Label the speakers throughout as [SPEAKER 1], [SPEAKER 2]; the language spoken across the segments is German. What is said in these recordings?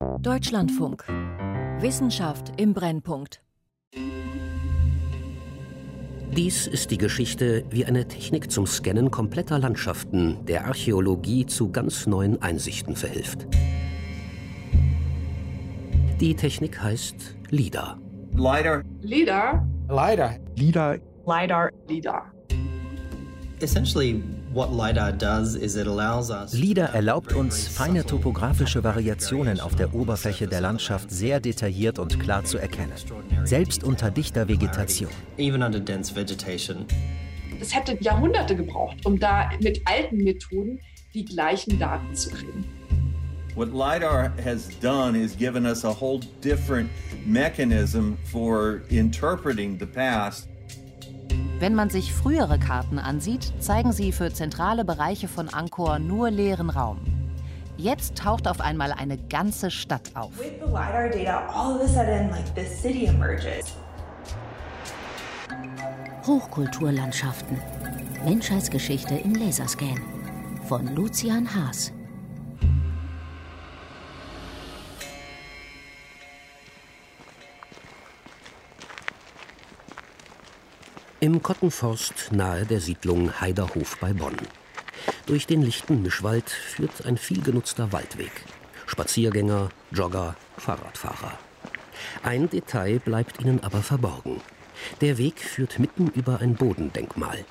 [SPEAKER 1] Deutschlandfunk. Wissenschaft im Brennpunkt.
[SPEAKER 2] Dies ist die Geschichte, wie eine Technik zum Scannen kompletter Landschaften der Archäologie zu ganz neuen Einsichten verhilft. Die Technik heißt LIDAR.
[SPEAKER 3] LIDAR.
[SPEAKER 4] LIDAR.
[SPEAKER 5] LIDAR.
[SPEAKER 6] LIDAR.
[SPEAKER 4] LIDAR. LIDAR.
[SPEAKER 7] Essentially
[SPEAKER 8] LIDAR erlaubt uns, feine topografische Variationen auf der Oberfläche der Landschaft sehr detailliert und klar zu erkennen, selbst unter dichter Vegetation.
[SPEAKER 4] Es hätte Jahrhunderte gebraucht, um da mit alten Methoden die gleichen Daten zu kriegen.
[SPEAKER 3] What LIDAR has done is given us a whole different mechanism for interpreting the past
[SPEAKER 1] wenn man sich frühere Karten ansieht, zeigen sie für zentrale Bereiche von Angkor nur leeren Raum. Jetzt taucht auf einmal eine ganze Stadt auf. Hochkulturlandschaften. Menschheitsgeschichte im Laserscan. Von Lucian Haas.
[SPEAKER 2] Im Kottenforst nahe der Siedlung Heiderhof bei Bonn. Durch den lichten Mischwald führt ein vielgenutzter Waldweg. Spaziergänger, Jogger, Fahrradfahrer. Ein Detail bleibt ihnen aber verborgen. Der Weg führt mitten über ein Bodendenkmal.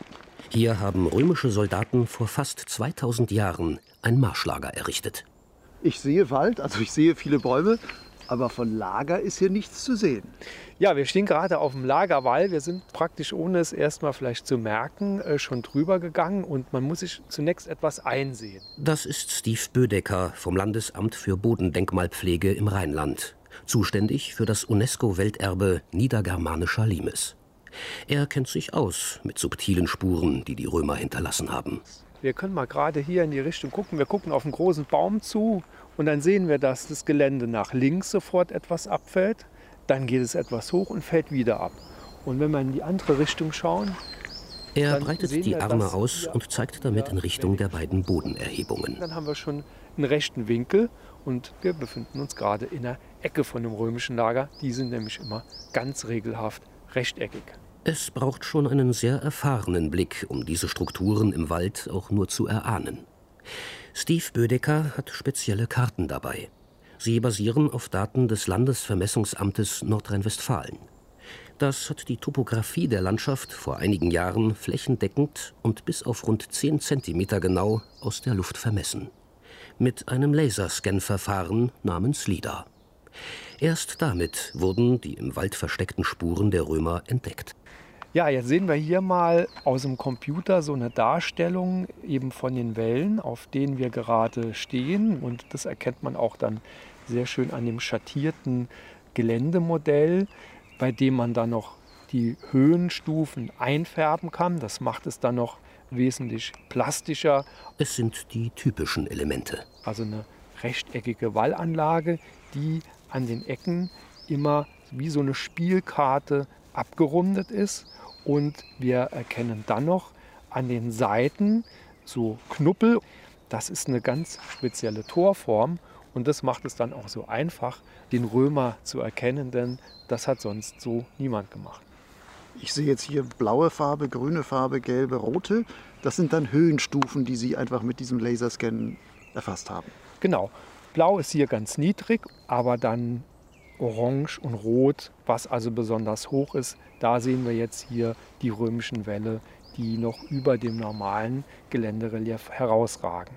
[SPEAKER 2] Hier haben römische Soldaten vor fast 2000 Jahren ein Marschlager errichtet.
[SPEAKER 5] Ich sehe Wald, also ich sehe viele Bäume, aber von Lager ist hier nichts zu sehen.
[SPEAKER 6] Ja, wir stehen gerade auf dem Lagerwall. Wir sind praktisch, ohne es erstmal vielleicht zu merken, äh, schon drüber gegangen und man muss sich zunächst etwas einsehen.
[SPEAKER 2] Das ist Steve Bödecker vom Landesamt für Bodendenkmalpflege im Rheinland, zuständig für das UNESCO-Welterbe niedergermanischer Limes. Er kennt sich aus mit subtilen Spuren, die die Römer hinterlassen haben.
[SPEAKER 6] Wir können mal gerade hier in die Richtung gucken. Wir gucken auf einen großen Baum zu und dann sehen wir, dass das Gelände nach links sofort etwas abfällt dann geht es etwas hoch und fällt wieder ab. Und wenn wir in die andere Richtung schauen,
[SPEAKER 2] er breitet die Arme aus und zeigt damit in Richtung der beiden Bodenerhebungen.
[SPEAKER 6] Dann haben wir schon einen rechten Winkel und wir befinden uns gerade in der Ecke von dem römischen Lager. Die sind nämlich immer ganz regelhaft rechteckig.
[SPEAKER 2] Es braucht schon einen sehr erfahrenen Blick, um diese Strukturen im Wald auch nur zu erahnen. Steve Bödecker hat spezielle Karten dabei. Sie basieren auf Daten des Landesvermessungsamtes Nordrhein-Westfalen. Das hat die Topographie der Landschaft vor einigen Jahren flächendeckend und bis auf rund 10 cm genau aus der Luft vermessen. Mit einem Laserscan-Verfahren namens LIDAR. Erst damit wurden die im Wald versteckten Spuren der Römer entdeckt.
[SPEAKER 6] Ja, jetzt sehen wir hier mal aus dem Computer so eine Darstellung eben von den Wellen, auf denen wir gerade stehen. Und das erkennt man auch dann sehr schön an dem schattierten Geländemodell, bei dem man dann noch die Höhenstufen einfärben kann. Das macht es dann noch wesentlich plastischer.
[SPEAKER 2] Es sind die typischen Elemente.
[SPEAKER 6] Also eine rechteckige Wallanlage, die an den Ecken immer wie so eine Spielkarte abgerundet ist und wir erkennen dann noch an den Seiten so Knuppel. Das ist eine ganz spezielle Torform und das macht es dann auch so einfach, den Römer zu erkennen, denn das hat sonst so niemand gemacht.
[SPEAKER 5] Ich sehe jetzt hier blaue Farbe, grüne Farbe, gelbe, rote. Das sind dann Höhenstufen, die Sie einfach mit diesem Laserscan erfasst haben.
[SPEAKER 6] Genau. Blau ist hier ganz niedrig, aber dann orange und rot, was also besonders hoch ist. Da sehen wir jetzt hier die römischen Wälle, die noch über dem normalen Geländerelief herausragen.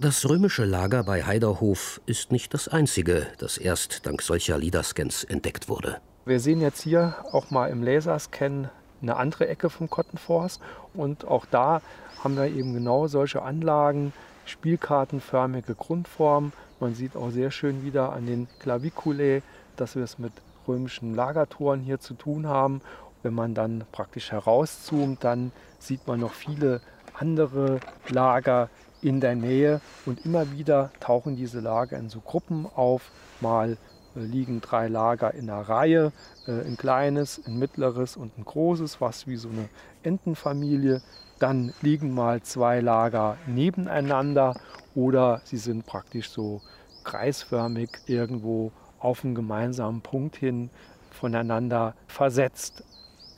[SPEAKER 2] Das römische Lager bei Heiderhof ist nicht das einzige, das erst dank solcher LIDAR-Scans entdeckt wurde.
[SPEAKER 6] Wir sehen jetzt hier auch mal im Laserscan eine andere Ecke vom Kottenforst und auch da haben wir eben genau solche Anlagen, spielkartenförmige Grundform. Man sieht auch sehr schön wieder an den Claviculae, dass wir es mit römischen Lagertoren hier zu tun haben. Wenn man dann praktisch herauszoomt, dann sieht man noch viele andere Lager in der Nähe und immer wieder tauchen diese Lager in so Gruppen auf. Mal äh, liegen drei Lager in einer Reihe, äh, ein kleines, ein mittleres und ein großes, was wie so eine Entenfamilie. Dann liegen mal zwei Lager nebeneinander oder sie sind praktisch so kreisförmig irgendwo auf einen gemeinsamen Punkt hin voneinander versetzt.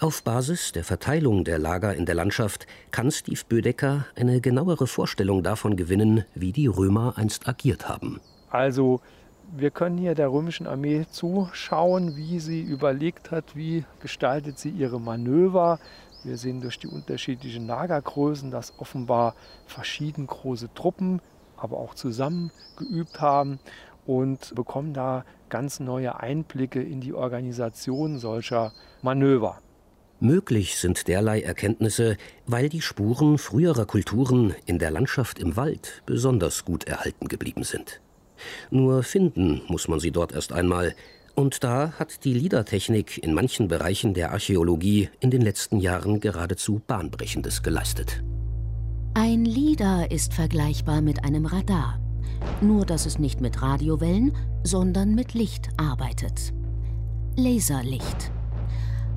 [SPEAKER 2] Auf Basis der Verteilung der Lager in der Landschaft kann Steve Bödecker eine genauere Vorstellung davon gewinnen, wie die Römer einst agiert haben.
[SPEAKER 6] Also wir können hier der römischen Armee zuschauen, wie sie überlegt hat, wie gestaltet sie ihre Manöver. Wir sehen durch die unterschiedlichen Lagergrößen, dass offenbar verschieden große Truppen, aber auch zusammen geübt haben und bekommen da ganz neue Einblicke in die Organisation solcher Manöver.
[SPEAKER 2] Möglich sind derlei Erkenntnisse, weil die Spuren früherer Kulturen in der Landschaft im Wald besonders gut erhalten geblieben sind. Nur finden muss man sie dort erst einmal, und da hat die LIDAR-Technik in manchen Bereichen der Archäologie in den letzten Jahren geradezu Bahnbrechendes geleistet.
[SPEAKER 9] Ein LIDAR ist vergleichbar mit einem Radar, nur dass es nicht mit Radiowellen, sondern mit Licht arbeitet. Laserlicht.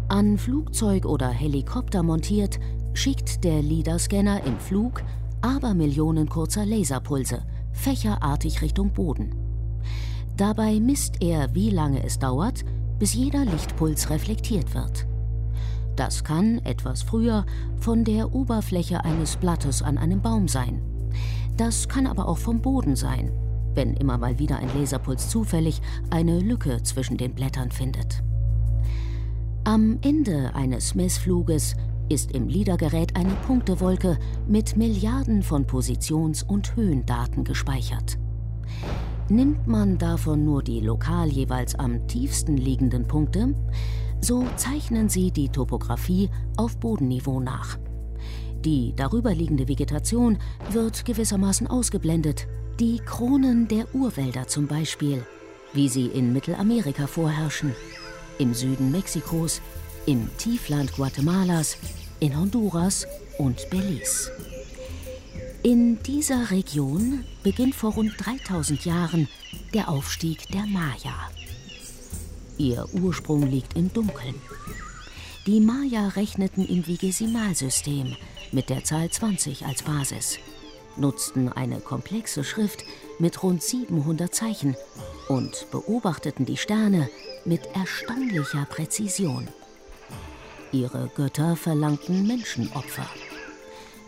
[SPEAKER 9] An Flugzeug oder Helikopter montiert, schickt der LIDAR-Scanner im Flug aber Millionen kurzer Laserpulse, fächerartig Richtung Boden. Dabei misst er, wie lange es dauert, bis jeder Lichtpuls reflektiert wird. Das kann etwas früher von der Oberfläche eines Blattes an einem Baum sein. Das kann aber auch vom Boden sein, wenn immer mal wieder ein Laserpuls zufällig eine Lücke zwischen den Blättern findet. Am Ende eines Messfluges ist im LIDAR-Gerät eine Punktewolke mit Milliarden von Positions- und Höhendaten gespeichert. Nimmt man davon nur die lokal jeweils am tiefsten liegenden Punkte, so zeichnen sie die Topographie auf Bodenniveau nach. Die darüberliegende Vegetation wird gewissermaßen ausgeblendet. Die Kronen der Urwälder zum Beispiel, wie sie in Mittelamerika vorherrschen, im Süden Mexikos, im Tiefland Guatemalas, in Honduras und Belize. In dieser Region beginnt vor rund 3000 Jahren der Aufstieg der Maya. Ihr Ursprung liegt im Dunkeln. Die Maya rechneten im Vigesimalsystem mit der Zahl 20 als Basis, nutzten eine komplexe Schrift mit rund 700 Zeichen und beobachteten die Sterne mit erstaunlicher Präzision. Ihre Götter verlangten Menschenopfer.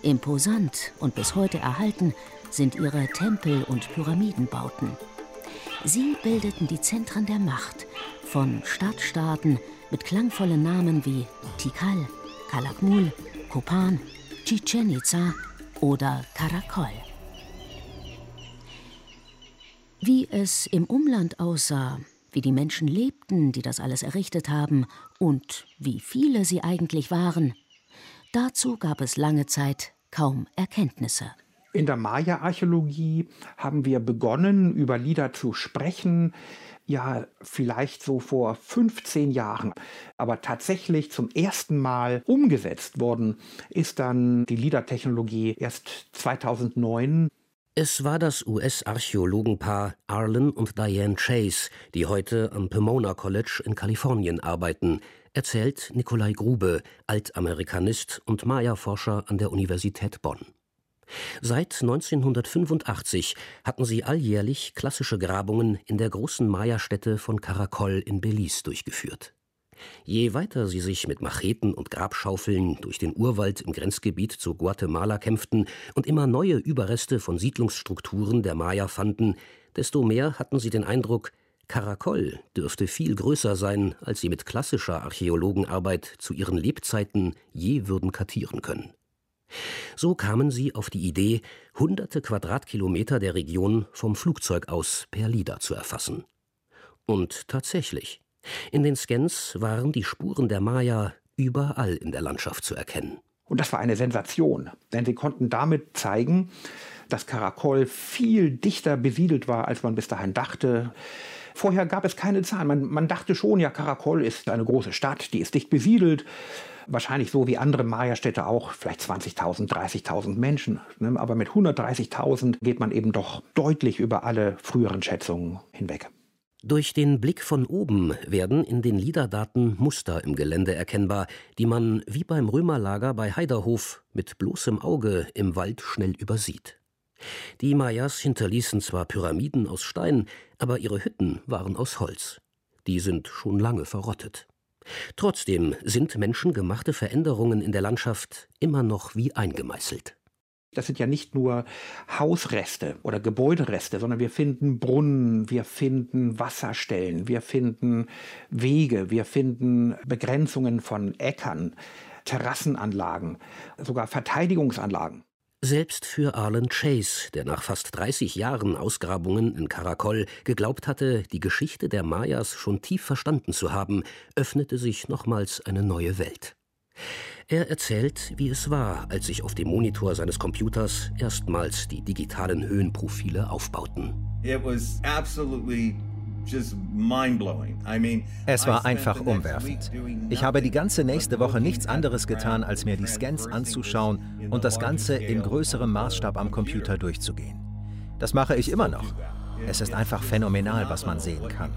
[SPEAKER 9] Imposant und bis heute erhalten sind ihre Tempel- und Pyramidenbauten. Sie bildeten die Zentren der Macht von Stadtstaaten mit klangvollen Namen wie Tikal, Calakmul, Kopan, Chichen Itza oder Karakol. Wie es im Umland aussah, wie die Menschen lebten, die das alles errichtet haben, und wie viele sie eigentlich waren, dazu gab es lange Zeit kaum Erkenntnisse.
[SPEAKER 10] In der Maya-Archäologie haben wir begonnen, über Lieder zu sprechen, ja, vielleicht so vor 15 Jahren. Aber tatsächlich zum ersten Mal umgesetzt worden ist dann die Liedertechnologie erst 2009.
[SPEAKER 2] Es war das US-Archäologenpaar Arlen und Diane Chase, die heute am Pomona College in Kalifornien arbeiten, erzählt Nikolai Grube, Altamerikanist und Maya-Forscher an der Universität Bonn. Seit 1985 hatten sie alljährlich klassische Grabungen in der großen Maya-Stätte von Caracol in Belize durchgeführt. Je weiter sie sich mit Macheten und Grabschaufeln durch den Urwald im Grenzgebiet zu Guatemala kämpften und immer neue Überreste von Siedlungsstrukturen der Maya fanden, desto mehr hatten sie den Eindruck, Karakol dürfte viel größer sein, als sie mit klassischer Archäologenarbeit zu ihren Lebzeiten je würden kartieren können. So kamen sie auf die Idee, hunderte Quadratkilometer der Region vom Flugzeug aus per LIDAR zu erfassen. Und tatsächlich, in den Scans waren die Spuren der Maya überall in der Landschaft zu erkennen.
[SPEAKER 10] Und das war eine Sensation, denn sie konnten damit zeigen, dass Karakol viel dichter besiedelt war, als man bis dahin dachte. Vorher gab es keine Zahlen. Man, man dachte schon, ja, Karakol ist eine große Stadt, die ist dicht besiedelt. Wahrscheinlich so wie andere Maya-Städte auch, vielleicht 20.000, 30.000 Menschen. Ne? Aber mit 130.000 geht man eben doch deutlich über alle früheren Schätzungen hinweg.
[SPEAKER 2] Durch den Blick von oben werden in den LIDAR-Daten Muster im Gelände erkennbar, die man wie beim Römerlager bei Heiderhof mit bloßem Auge im Wald schnell übersieht. Die Mayas hinterließen zwar Pyramiden aus Stein, aber ihre Hütten waren aus Holz. Die sind schon lange verrottet. Trotzdem sind menschengemachte Veränderungen in der Landschaft immer noch wie eingemeißelt.
[SPEAKER 10] Das sind ja nicht nur Hausreste oder Gebäudereste, sondern wir finden Brunnen, wir finden Wasserstellen, wir finden Wege, wir finden Begrenzungen von Äckern, Terrassenanlagen, sogar Verteidigungsanlagen.
[SPEAKER 2] Selbst für Arlen Chase, der nach fast 30 Jahren Ausgrabungen in Karakol geglaubt hatte, die Geschichte der Mayas schon tief verstanden zu haben, öffnete sich nochmals eine neue Welt. Er erzählt, wie es war, als sich auf dem Monitor seines Computers erstmals die digitalen Höhenprofile aufbauten.
[SPEAKER 3] It was absolutely
[SPEAKER 8] es war einfach umwerfend. Ich habe die ganze nächste Woche nichts anderes getan, als mir die Scans anzuschauen und das Ganze in größerem Maßstab am Computer durchzugehen. Das mache ich immer noch. Es ist einfach phänomenal, was man sehen kann.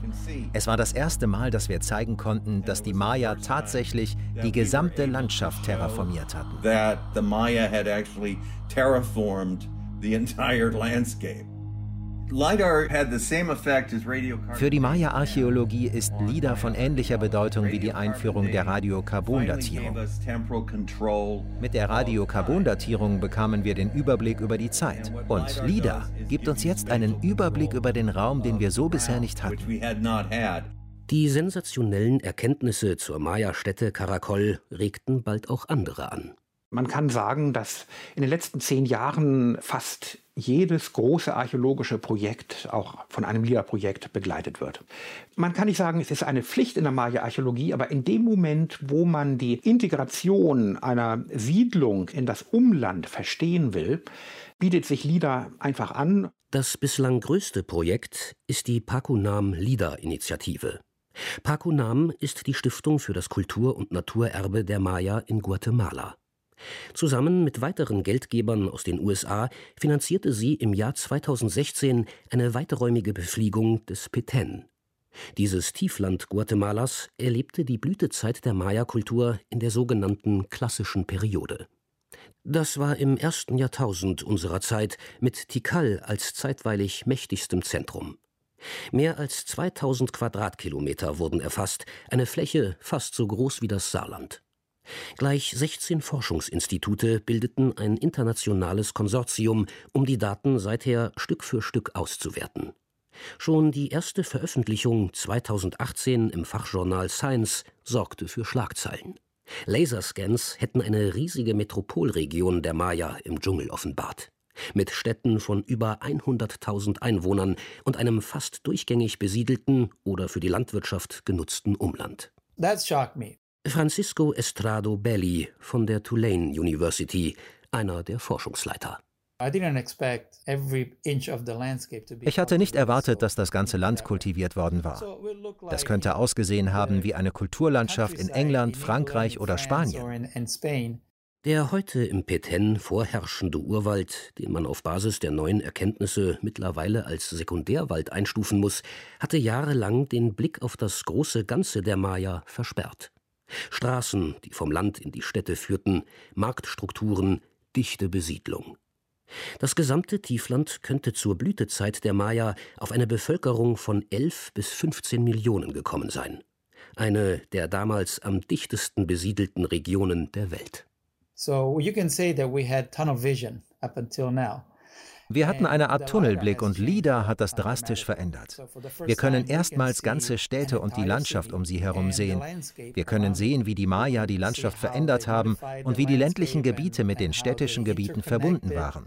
[SPEAKER 8] Es war das erste Mal, dass wir zeigen konnten, dass die Maya tatsächlich die gesamte Landschaft terraformiert hatten.
[SPEAKER 3] the entire landscape.
[SPEAKER 8] Für die Maya-Archäologie ist LIDAR von ähnlicher Bedeutung wie die Einführung der Radiokarbondatierung. Mit der Radiokarbondatierung bekamen wir den Überblick über die Zeit. Und LIDAR gibt uns jetzt einen Überblick über den Raum, den wir so bisher nicht hatten.
[SPEAKER 2] Die sensationellen Erkenntnisse zur Maya-Stätte Karakol regten bald auch andere an.
[SPEAKER 10] Man kann sagen, dass in den letzten zehn Jahren fast jedes große archäologische Projekt auch von einem LIDA-Projekt begleitet wird. Man kann nicht sagen, es ist eine Pflicht in der Maya-Archäologie, aber in dem Moment, wo man die Integration einer Siedlung in das Umland verstehen will, bietet sich LIDA einfach an.
[SPEAKER 2] Das bislang größte Projekt ist die Pakunam LIDA-Initiative. Pakunam ist die Stiftung für das Kultur- und Naturerbe der Maya in Guatemala. Zusammen mit weiteren Geldgebern aus den USA finanzierte sie im Jahr 2016 eine weiträumige Befliegung des Petén. Dieses Tiefland Guatemalas erlebte die Blütezeit der Maya-Kultur in der sogenannten klassischen Periode. Das war im ersten Jahrtausend unserer Zeit mit Tikal als zeitweilig mächtigstem Zentrum. Mehr als 2000 Quadratkilometer wurden erfasst, eine Fläche fast so groß wie das Saarland. Gleich 16 Forschungsinstitute bildeten ein internationales Konsortium, um die Daten seither Stück für Stück auszuwerten. Schon die erste Veröffentlichung 2018 im Fachjournal Science sorgte für Schlagzeilen. Laserscans hätten eine riesige Metropolregion der Maya im Dschungel offenbart. Mit Städten von über 100.000 Einwohnern und einem fast durchgängig besiedelten oder für die Landwirtschaft genutzten Umland. That shocked me. Francisco Estrado Belli von der Tulane University, einer der Forschungsleiter.
[SPEAKER 8] Ich hatte nicht erwartet, dass das ganze Land kultiviert worden war. Das könnte ausgesehen haben wie eine Kulturlandschaft in England, Frankreich oder Spanien.
[SPEAKER 2] Der heute im Petén vorherrschende Urwald, den man auf Basis der neuen Erkenntnisse mittlerweile als Sekundärwald einstufen muss, hatte jahrelang den Blick auf das große Ganze der Maya versperrt. Straßen, die vom Land in die Städte führten, Marktstrukturen, dichte Besiedlung. Das gesamte Tiefland könnte zur Blütezeit der Maya auf eine Bevölkerung von 11 bis 15 Millionen gekommen sein. Eine der damals am dichtesten besiedelten Regionen der Welt.
[SPEAKER 8] So you can say that we had tunnel vision up until now. Wir hatten eine Art Tunnelblick und LIDA hat das drastisch verändert. Wir können erstmals ganze Städte und die Landschaft um sie herum sehen. Wir können sehen, wie die Maya die Landschaft verändert haben und wie die ländlichen Gebiete mit den städtischen Gebieten verbunden waren.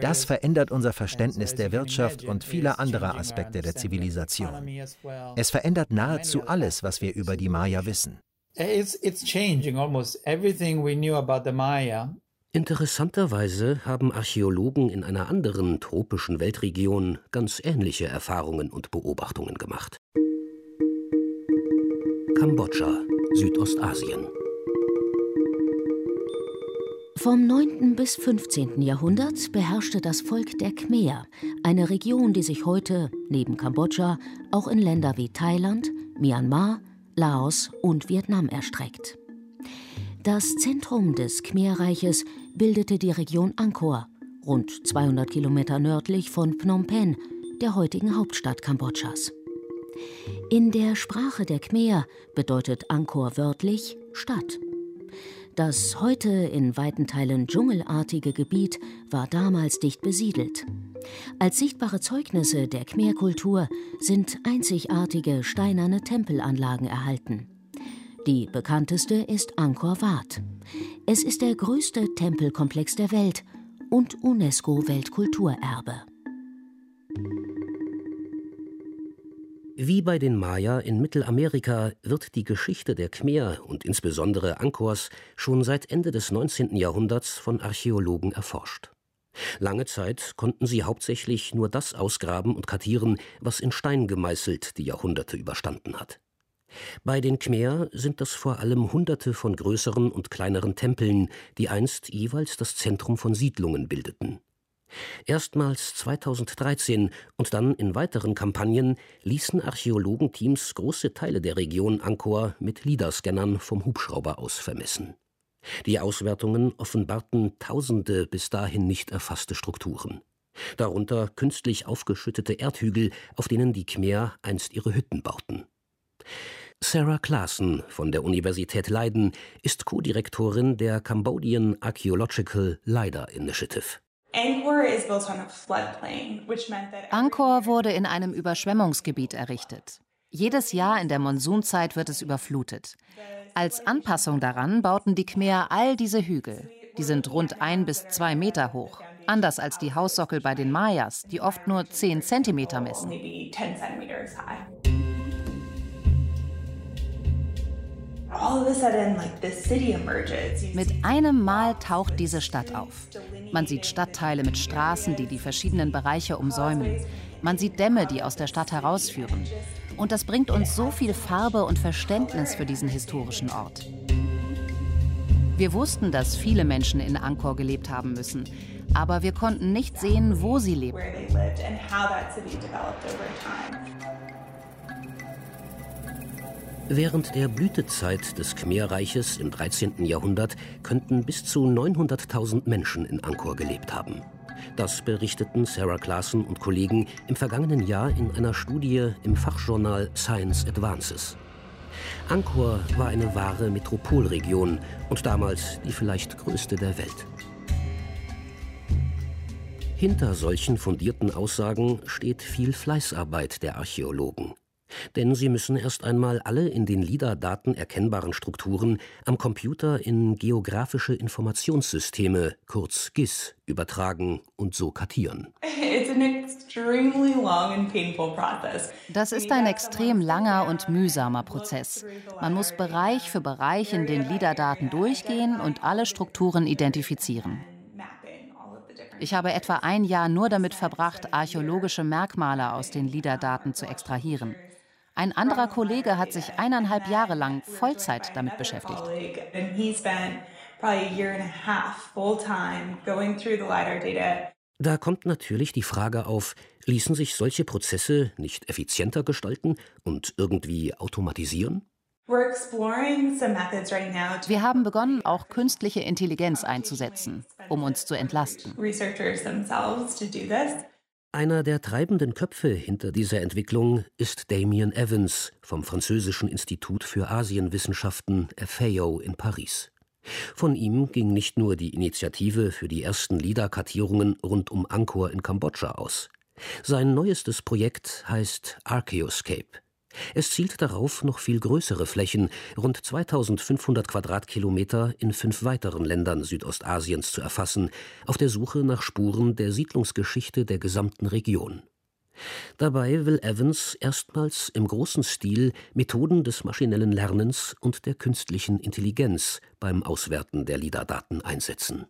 [SPEAKER 8] Das verändert unser Verständnis der Wirtschaft und vieler anderer Aspekte der Zivilisation. Es verändert nahezu alles, was wir über die Maya wissen. It's, changing almost everything we knew about the Maya
[SPEAKER 2] Interessanterweise haben Archäologen in einer anderen tropischen Weltregion ganz ähnliche Erfahrungen und Beobachtungen gemacht. Kambodscha, Südostasien.
[SPEAKER 9] Vom 9. bis 15. Jahrhundert beherrschte das Volk der Khmer, eine Region, die sich heute neben Kambodscha auch in Länder wie Thailand, Myanmar, Laos und Vietnam erstreckt. Das Zentrum des Khmerreiches bildete die Region Angkor, rund 200 Kilometer nördlich von Phnom Penh, der heutigen Hauptstadt Kambodschas. In der Sprache der Khmer bedeutet Angkor wörtlich Stadt. Das heute in weiten Teilen dschungelartige Gebiet war damals dicht besiedelt. Als sichtbare Zeugnisse der Khmer-Kultur sind einzigartige steinerne Tempelanlagen erhalten. Die bekannteste ist Angkor Wat. Es ist der größte Tempelkomplex der Welt und UNESCO-Weltkulturerbe.
[SPEAKER 2] Wie bei den Maya in Mittelamerika wird die Geschichte der Khmer und insbesondere Angkors schon seit Ende des 19. Jahrhunderts von Archäologen erforscht. Lange Zeit konnten sie hauptsächlich nur das ausgraben und kartieren, was in Stein gemeißelt die Jahrhunderte überstanden hat. Bei den Khmer sind das vor allem Hunderte von größeren und kleineren Tempeln, die einst jeweils das Zentrum von Siedlungen bildeten. Erstmals 2013 und dann in weiteren Kampagnen ließen Archäologenteams große Teile der Region Angkor mit LIDAR-Scannern vom Hubschrauber aus vermessen. Die Auswertungen offenbarten tausende bis dahin nicht erfasste Strukturen. Darunter künstlich aufgeschüttete Erdhügel, auf denen die Khmer einst ihre Hütten bauten. Sarah Claassen von der Universität Leiden ist Co-Direktorin der Cambodian Archaeological LIDAR Initiative.
[SPEAKER 1] Angkor wurde in einem Überschwemmungsgebiet errichtet. Jedes Jahr in der Monsunzeit wird es überflutet. Als Anpassung daran bauten die Khmer all diese Hügel. Die sind rund ein bis zwei Meter hoch. Anders als die Haussockel bei den Mayas, die oft nur zehn Zentimeter messen. Mit einem Mal taucht diese Stadt auf. Man sieht Stadtteile mit Straßen, die die verschiedenen Bereiche umsäumen. Man sieht Dämme, die aus der Stadt herausführen. Und das bringt uns so viel Farbe und Verständnis für diesen historischen Ort. Wir wussten, dass viele Menschen in Angkor gelebt haben müssen, aber wir konnten nicht sehen, wo sie lebten.
[SPEAKER 2] Während der Blütezeit des Khmerreiches im 13. Jahrhundert könnten bis zu 900.000 Menschen in Angkor gelebt haben. Das berichteten Sarah Claassen und Kollegen im vergangenen Jahr in einer Studie im Fachjournal Science Advances. Angkor war eine wahre Metropolregion und damals die vielleicht größte der Welt. Hinter solchen fundierten Aussagen steht viel Fleißarbeit der Archäologen. Denn sie müssen erst einmal alle in den LIDAR-Daten erkennbaren Strukturen am Computer in geografische Informationssysteme, kurz GIS, übertragen und so kartieren.
[SPEAKER 1] Das ist ein extrem langer und mühsamer Prozess. Man muss Bereich für Bereich in den LIDAR-Daten durchgehen und alle Strukturen identifizieren. Ich habe etwa ein Jahr nur damit verbracht, archäologische Merkmale aus den LIDAR-Daten zu extrahieren. Ein anderer Kollege hat sich eineinhalb Jahre lang Vollzeit damit beschäftigt.
[SPEAKER 2] Da kommt natürlich die Frage auf, ließen sich solche Prozesse nicht effizienter gestalten und irgendwie automatisieren?
[SPEAKER 1] Wir haben begonnen, auch künstliche Intelligenz einzusetzen, um uns zu entlasten.
[SPEAKER 2] Einer der treibenden Köpfe hinter dieser Entwicklung ist Damien Evans vom französischen Institut für Asienwissenschaften FAO in Paris. Von ihm ging nicht nur die Initiative für die ersten LIDAR-Kartierungen rund um Angkor in Kambodscha aus. Sein neuestes Projekt heißt Archaeoscape. Es zielt darauf, noch viel größere Flächen, rund 2500 Quadratkilometer, in fünf weiteren Ländern Südostasiens zu erfassen, auf der Suche nach Spuren der Siedlungsgeschichte der gesamten Region. Dabei will Evans erstmals im großen Stil Methoden des maschinellen Lernens und der künstlichen Intelligenz beim Auswerten der LIDAR-Daten einsetzen.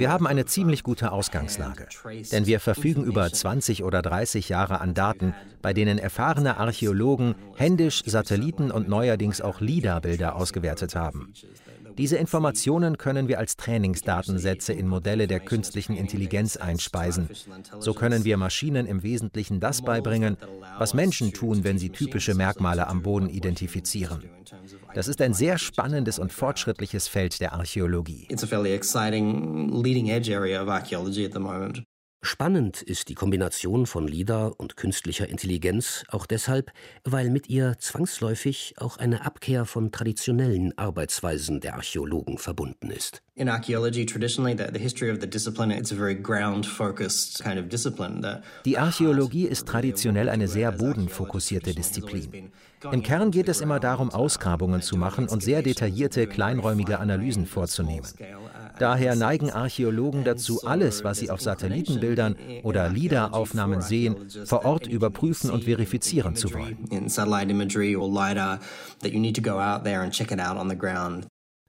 [SPEAKER 8] Wir haben eine ziemlich gute Ausgangslage, denn wir verfügen über 20 oder 30 Jahre an Daten, bei denen erfahrene Archäologen händisch Satelliten und neuerdings auch LIDAR-Bilder ausgewertet haben. Diese Informationen können wir als Trainingsdatensätze in Modelle der künstlichen Intelligenz einspeisen. So können wir Maschinen im Wesentlichen das beibringen, was Menschen tun, wenn sie typische Merkmale am Boden identifizieren. Das ist ein sehr spannendes und fortschrittliches Feld der Archäologie.
[SPEAKER 2] Spannend ist die Kombination von LIDAR und künstlicher Intelligenz auch deshalb, weil mit ihr zwangsläufig auch eine Abkehr von traditionellen Arbeitsweisen der Archäologen verbunden ist. In archaeology traditionally the, the history of the discipline it's a very ground focused kind of discipline.
[SPEAKER 8] Die Archäologie ist traditionell eine sehr bodenfokussierte Disziplin. Im Kern geht es immer darum, Ausgrabungen zu machen und sehr detaillierte, kleinräumige Analysen vorzunehmen. Daher neigen Archäologen dazu, alles, was sie auf Satellitenbildern oder LIDAR-Aufnahmen sehen, vor Ort überprüfen und verifizieren zu wollen.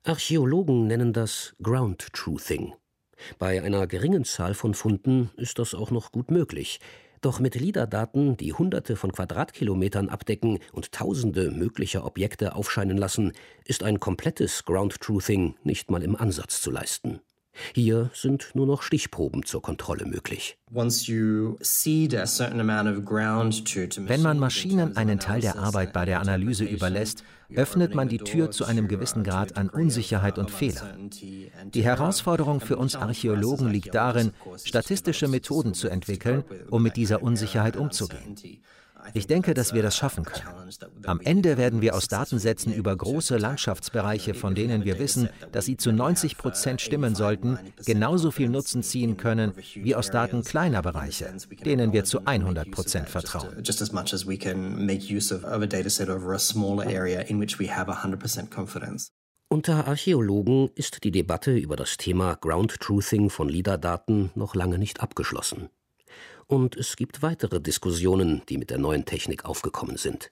[SPEAKER 2] Archäologen nennen das Ground Truthing. Bei einer geringen Zahl von Funden ist das auch noch gut möglich. Doch mit LIDAR-Daten, die Hunderte von Quadratkilometern abdecken und Tausende möglicher Objekte aufscheinen lassen, ist ein komplettes Ground Truthing nicht mal im Ansatz zu leisten. Hier sind nur noch Stichproben zur Kontrolle möglich.
[SPEAKER 8] Wenn man Maschinen einen Teil der Arbeit bei der Analyse überlässt, öffnet man die Tür zu einem gewissen Grad an Unsicherheit und Fehler. Die Herausforderung für uns Archäologen liegt darin, statistische Methoden zu entwickeln, um mit dieser Unsicherheit umzugehen. Ich denke, dass wir das schaffen können. Am Ende werden wir aus Datensätzen über große Landschaftsbereiche, von denen wir wissen, dass sie zu 90 Prozent stimmen sollten, genauso viel Nutzen ziehen können wie aus Daten kleiner Bereiche, denen wir zu 100 Prozent vertrauen.
[SPEAKER 2] Unter Archäologen ist die Debatte über das Thema Ground Truthing von LIDAR-Daten noch lange nicht abgeschlossen. Und es gibt weitere Diskussionen, die mit der neuen Technik aufgekommen sind.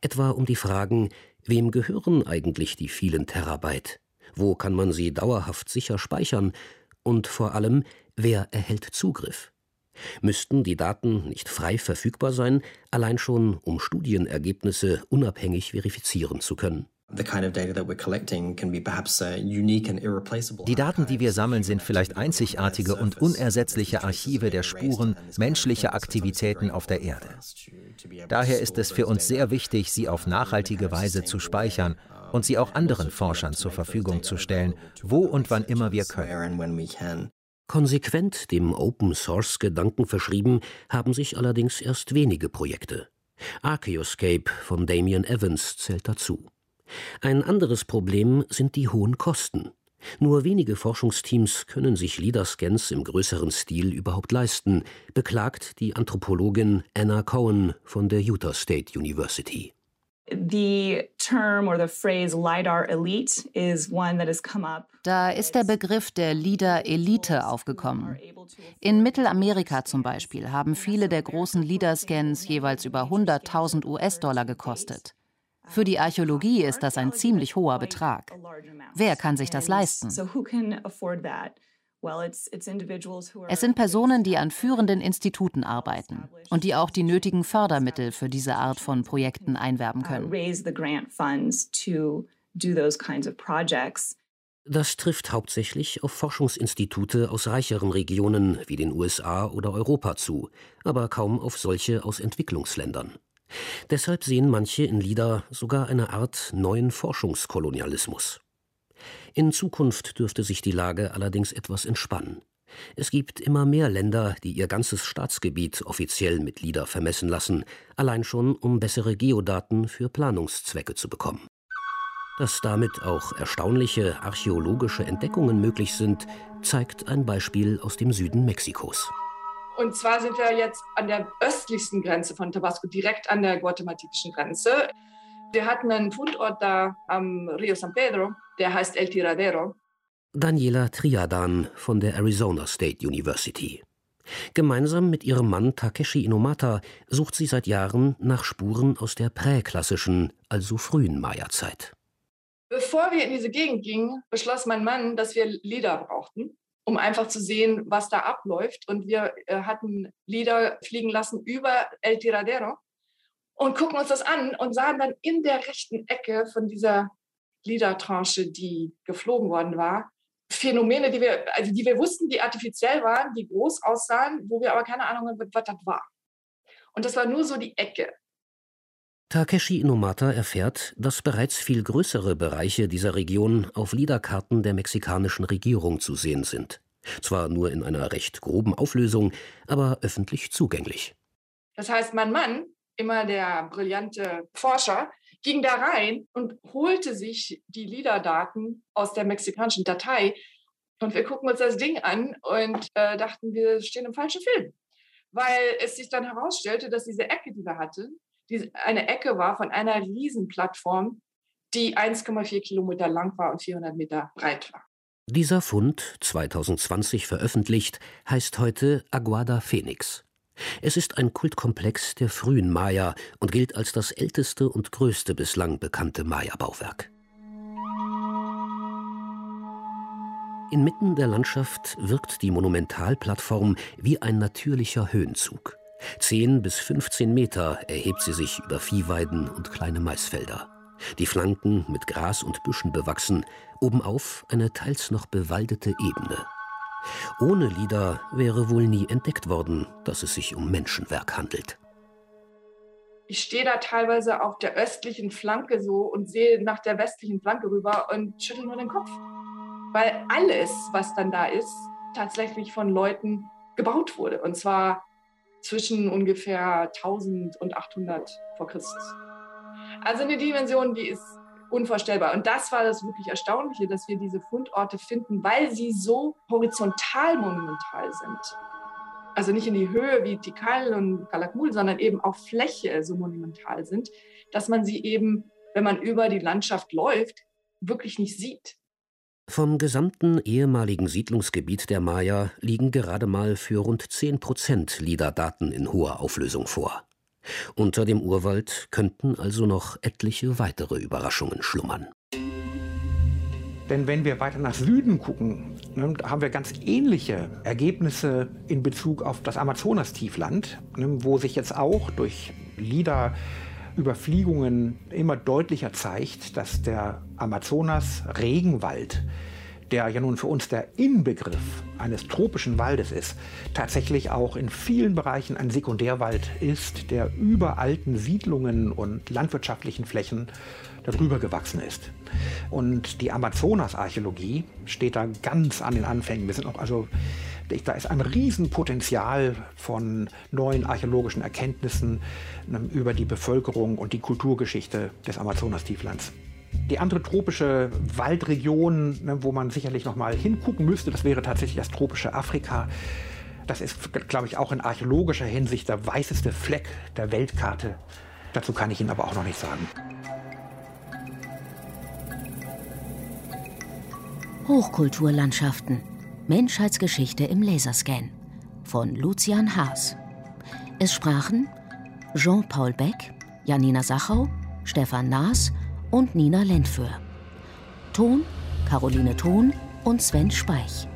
[SPEAKER 2] Etwa um die Fragen, wem gehören eigentlich die vielen Terabyte? Wo kann man sie dauerhaft sicher speichern? Und vor allem, wer erhält Zugriff? Müssten die Daten nicht frei verfügbar sein, allein schon um Studienergebnisse unabhängig verifizieren zu können?
[SPEAKER 8] Die Daten, die wir sammeln, sind vielleicht einzigartige und unersetzliche Archive der Spuren menschlicher Aktivitäten auf der Erde. Daher ist es für uns sehr wichtig, sie auf nachhaltige Weise zu speichern und sie auch anderen Forschern zur Verfügung zu stellen, wo und wann immer wir können.
[SPEAKER 2] Konsequent dem Open-Source-Gedanken verschrieben haben sich allerdings erst wenige Projekte. Archaeoscape von Damian Evans zählt dazu. Ein anderes Problem sind die hohen Kosten. Nur wenige Forschungsteams können sich LIDAR-Scans im größeren Stil überhaupt leisten, beklagt die Anthropologin Anna Cohen von der Utah State University.
[SPEAKER 1] Da ist der Begriff der LIDAR-Elite aufgekommen. In Mittelamerika zum Beispiel haben viele der großen LIDAR-Scans jeweils über 100.000 US-Dollar gekostet. Für die Archäologie ist das ein ziemlich hoher Betrag. Wer kann sich das leisten? Es sind Personen, die an führenden Instituten arbeiten und die auch die nötigen Fördermittel für diese Art von Projekten einwerben können.
[SPEAKER 2] Das trifft hauptsächlich auf Forschungsinstitute aus reicheren Regionen wie den USA oder Europa zu, aber kaum auf solche aus Entwicklungsländern. Deshalb sehen manche in Lida sogar eine Art neuen Forschungskolonialismus. In Zukunft dürfte sich die Lage allerdings etwas entspannen. Es gibt immer mehr Länder, die ihr ganzes Staatsgebiet offiziell mit LIDAR vermessen lassen, allein schon um bessere Geodaten für Planungszwecke zu bekommen. Dass damit auch erstaunliche archäologische Entdeckungen möglich sind, zeigt ein Beispiel aus dem Süden Mexikos.
[SPEAKER 4] Und zwar sind wir jetzt an der östlichsten Grenze von Tabasco, direkt an der guatemaltekischen Grenze. Wir hatten einen Fundort da am Rio San Pedro, der heißt El Tiradero.
[SPEAKER 2] Daniela Triadan von der Arizona State University. Gemeinsam mit ihrem Mann Takeshi Inomata sucht sie seit Jahren nach Spuren aus der präklassischen, also frühen Maya-Zeit.
[SPEAKER 4] Bevor wir in diese Gegend gingen, beschloss mein Mann, dass wir Leder brauchten um einfach zu sehen, was da abläuft. Und wir äh, hatten Lieder fliegen lassen über El Tiradero und gucken uns das an und sahen dann in der rechten Ecke von dieser LIDAR-Tranche, die geflogen worden war, Phänomene, die wir, also die wir wussten, die artifiziell waren, die groß aussahen, wo wir aber keine Ahnung hatten, was das war. Und das war nur so die Ecke.
[SPEAKER 2] Takeshi Inomata erfährt, dass bereits viel größere Bereiche dieser Region auf LIDAR-Karten der mexikanischen Regierung zu sehen sind. Zwar nur in einer recht groben Auflösung, aber öffentlich zugänglich.
[SPEAKER 4] Das heißt, mein Mann, immer der brillante Forscher, ging da rein und holte sich die LIDAR-Daten aus der mexikanischen Datei. Und wir gucken uns das Ding an und äh, dachten, wir stehen im falschen Film. Weil es sich dann herausstellte, dass diese Ecke, die wir hatten, die eine Ecke war von einer Riesenplattform, die 1,4 Kilometer lang war und 400 Meter breit war.
[SPEAKER 2] Dieser Fund, 2020 veröffentlicht, heißt heute Aguada Phoenix. Es ist ein Kultkomplex der frühen Maya und gilt als das älteste und größte bislang bekannte Maya-Bauwerk. Inmitten der Landschaft wirkt die Monumentalplattform wie ein natürlicher Höhenzug. Zehn bis 15 Meter erhebt sie sich über Viehweiden und kleine Maisfelder. Die Flanken mit Gras und Büschen bewachsen, obenauf eine teils noch bewaldete Ebene. Ohne Lieder wäre wohl nie entdeckt worden, dass es sich um Menschenwerk handelt.
[SPEAKER 4] Ich stehe da teilweise auf der östlichen Flanke so und sehe nach der westlichen Flanke rüber und schüttel nur den Kopf. Weil alles, was dann da ist, tatsächlich von Leuten gebaut wurde. Und zwar zwischen ungefähr 1000 und 800 vor Christus. Also eine Dimension, die ist unvorstellbar. Und das war das wirklich Erstaunliche, dass wir diese Fundorte finden, weil sie so horizontal monumental sind. Also nicht in die Höhe wie Tikal und Kalakmul, sondern eben auf Fläche so monumental sind, dass man sie eben, wenn man über die Landschaft läuft, wirklich nicht sieht.
[SPEAKER 2] Vom gesamten ehemaligen Siedlungsgebiet der Maya liegen gerade mal für rund 10 Prozent LIDAR-Daten in hoher Auflösung vor. Unter dem Urwald könnten also noch etliche weitere Überraschungen schlummern.
[SPEAKER 10] Denn wenn wir weiter nach Süden gucken, ne, haben wir ganz ähnliche Ergebnisse in Bezug auf das Amazonastiefland, ne, wo sich jetzt auch durch LIDAR Überfliegungen immer deutlicher zeigt, dass der Amazonas-Regenwald der ja nun für uns der Inbegriff eines tropischen Waldes ist, tatsächlich auch in vielen Bereichen ein Sekundärwald ist, der über alten Siedlungen und landwirtschaftlichen Flächen darüber gewachsen ist. Und die Amazonas-Archäologie steht da ganz an den Anfängen. Wir sind noch, also, da ist ein Riesenpotenzial von neuen archäologischen Erkenntnissen ähm, über die Bevölkerung und die Kulturgeschichte des Amazonas-Tieflands. Die andere tropische Waldregion, ne, wo man sicherlich noch mal hingucken müsste, das wäre tatsächlich das tropische Afrika. Das ist, glaube ich, auch in archäologischer Hinsicht der weißeste Fleck der Weltkarte. Dazu kann ich Ihnen aber auch noch nichts sagen.
[SPEAKER 9] Hochkulturlandschaften. Menschheitsgeschichte im Laserscan von Lucian Haas. Es sprachen Jean-Paul Beck, Janina Sachau, Stefan Naas und Nina Lentföhr. Ton Caroline Thon und Sven Speich.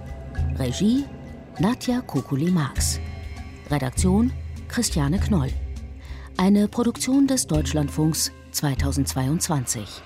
[SPEAKER 9] Regie Nadja Kukuli-Marx. Redaktion Christiane Knoll. Eine Produktion des Deutschlandfunks 2022.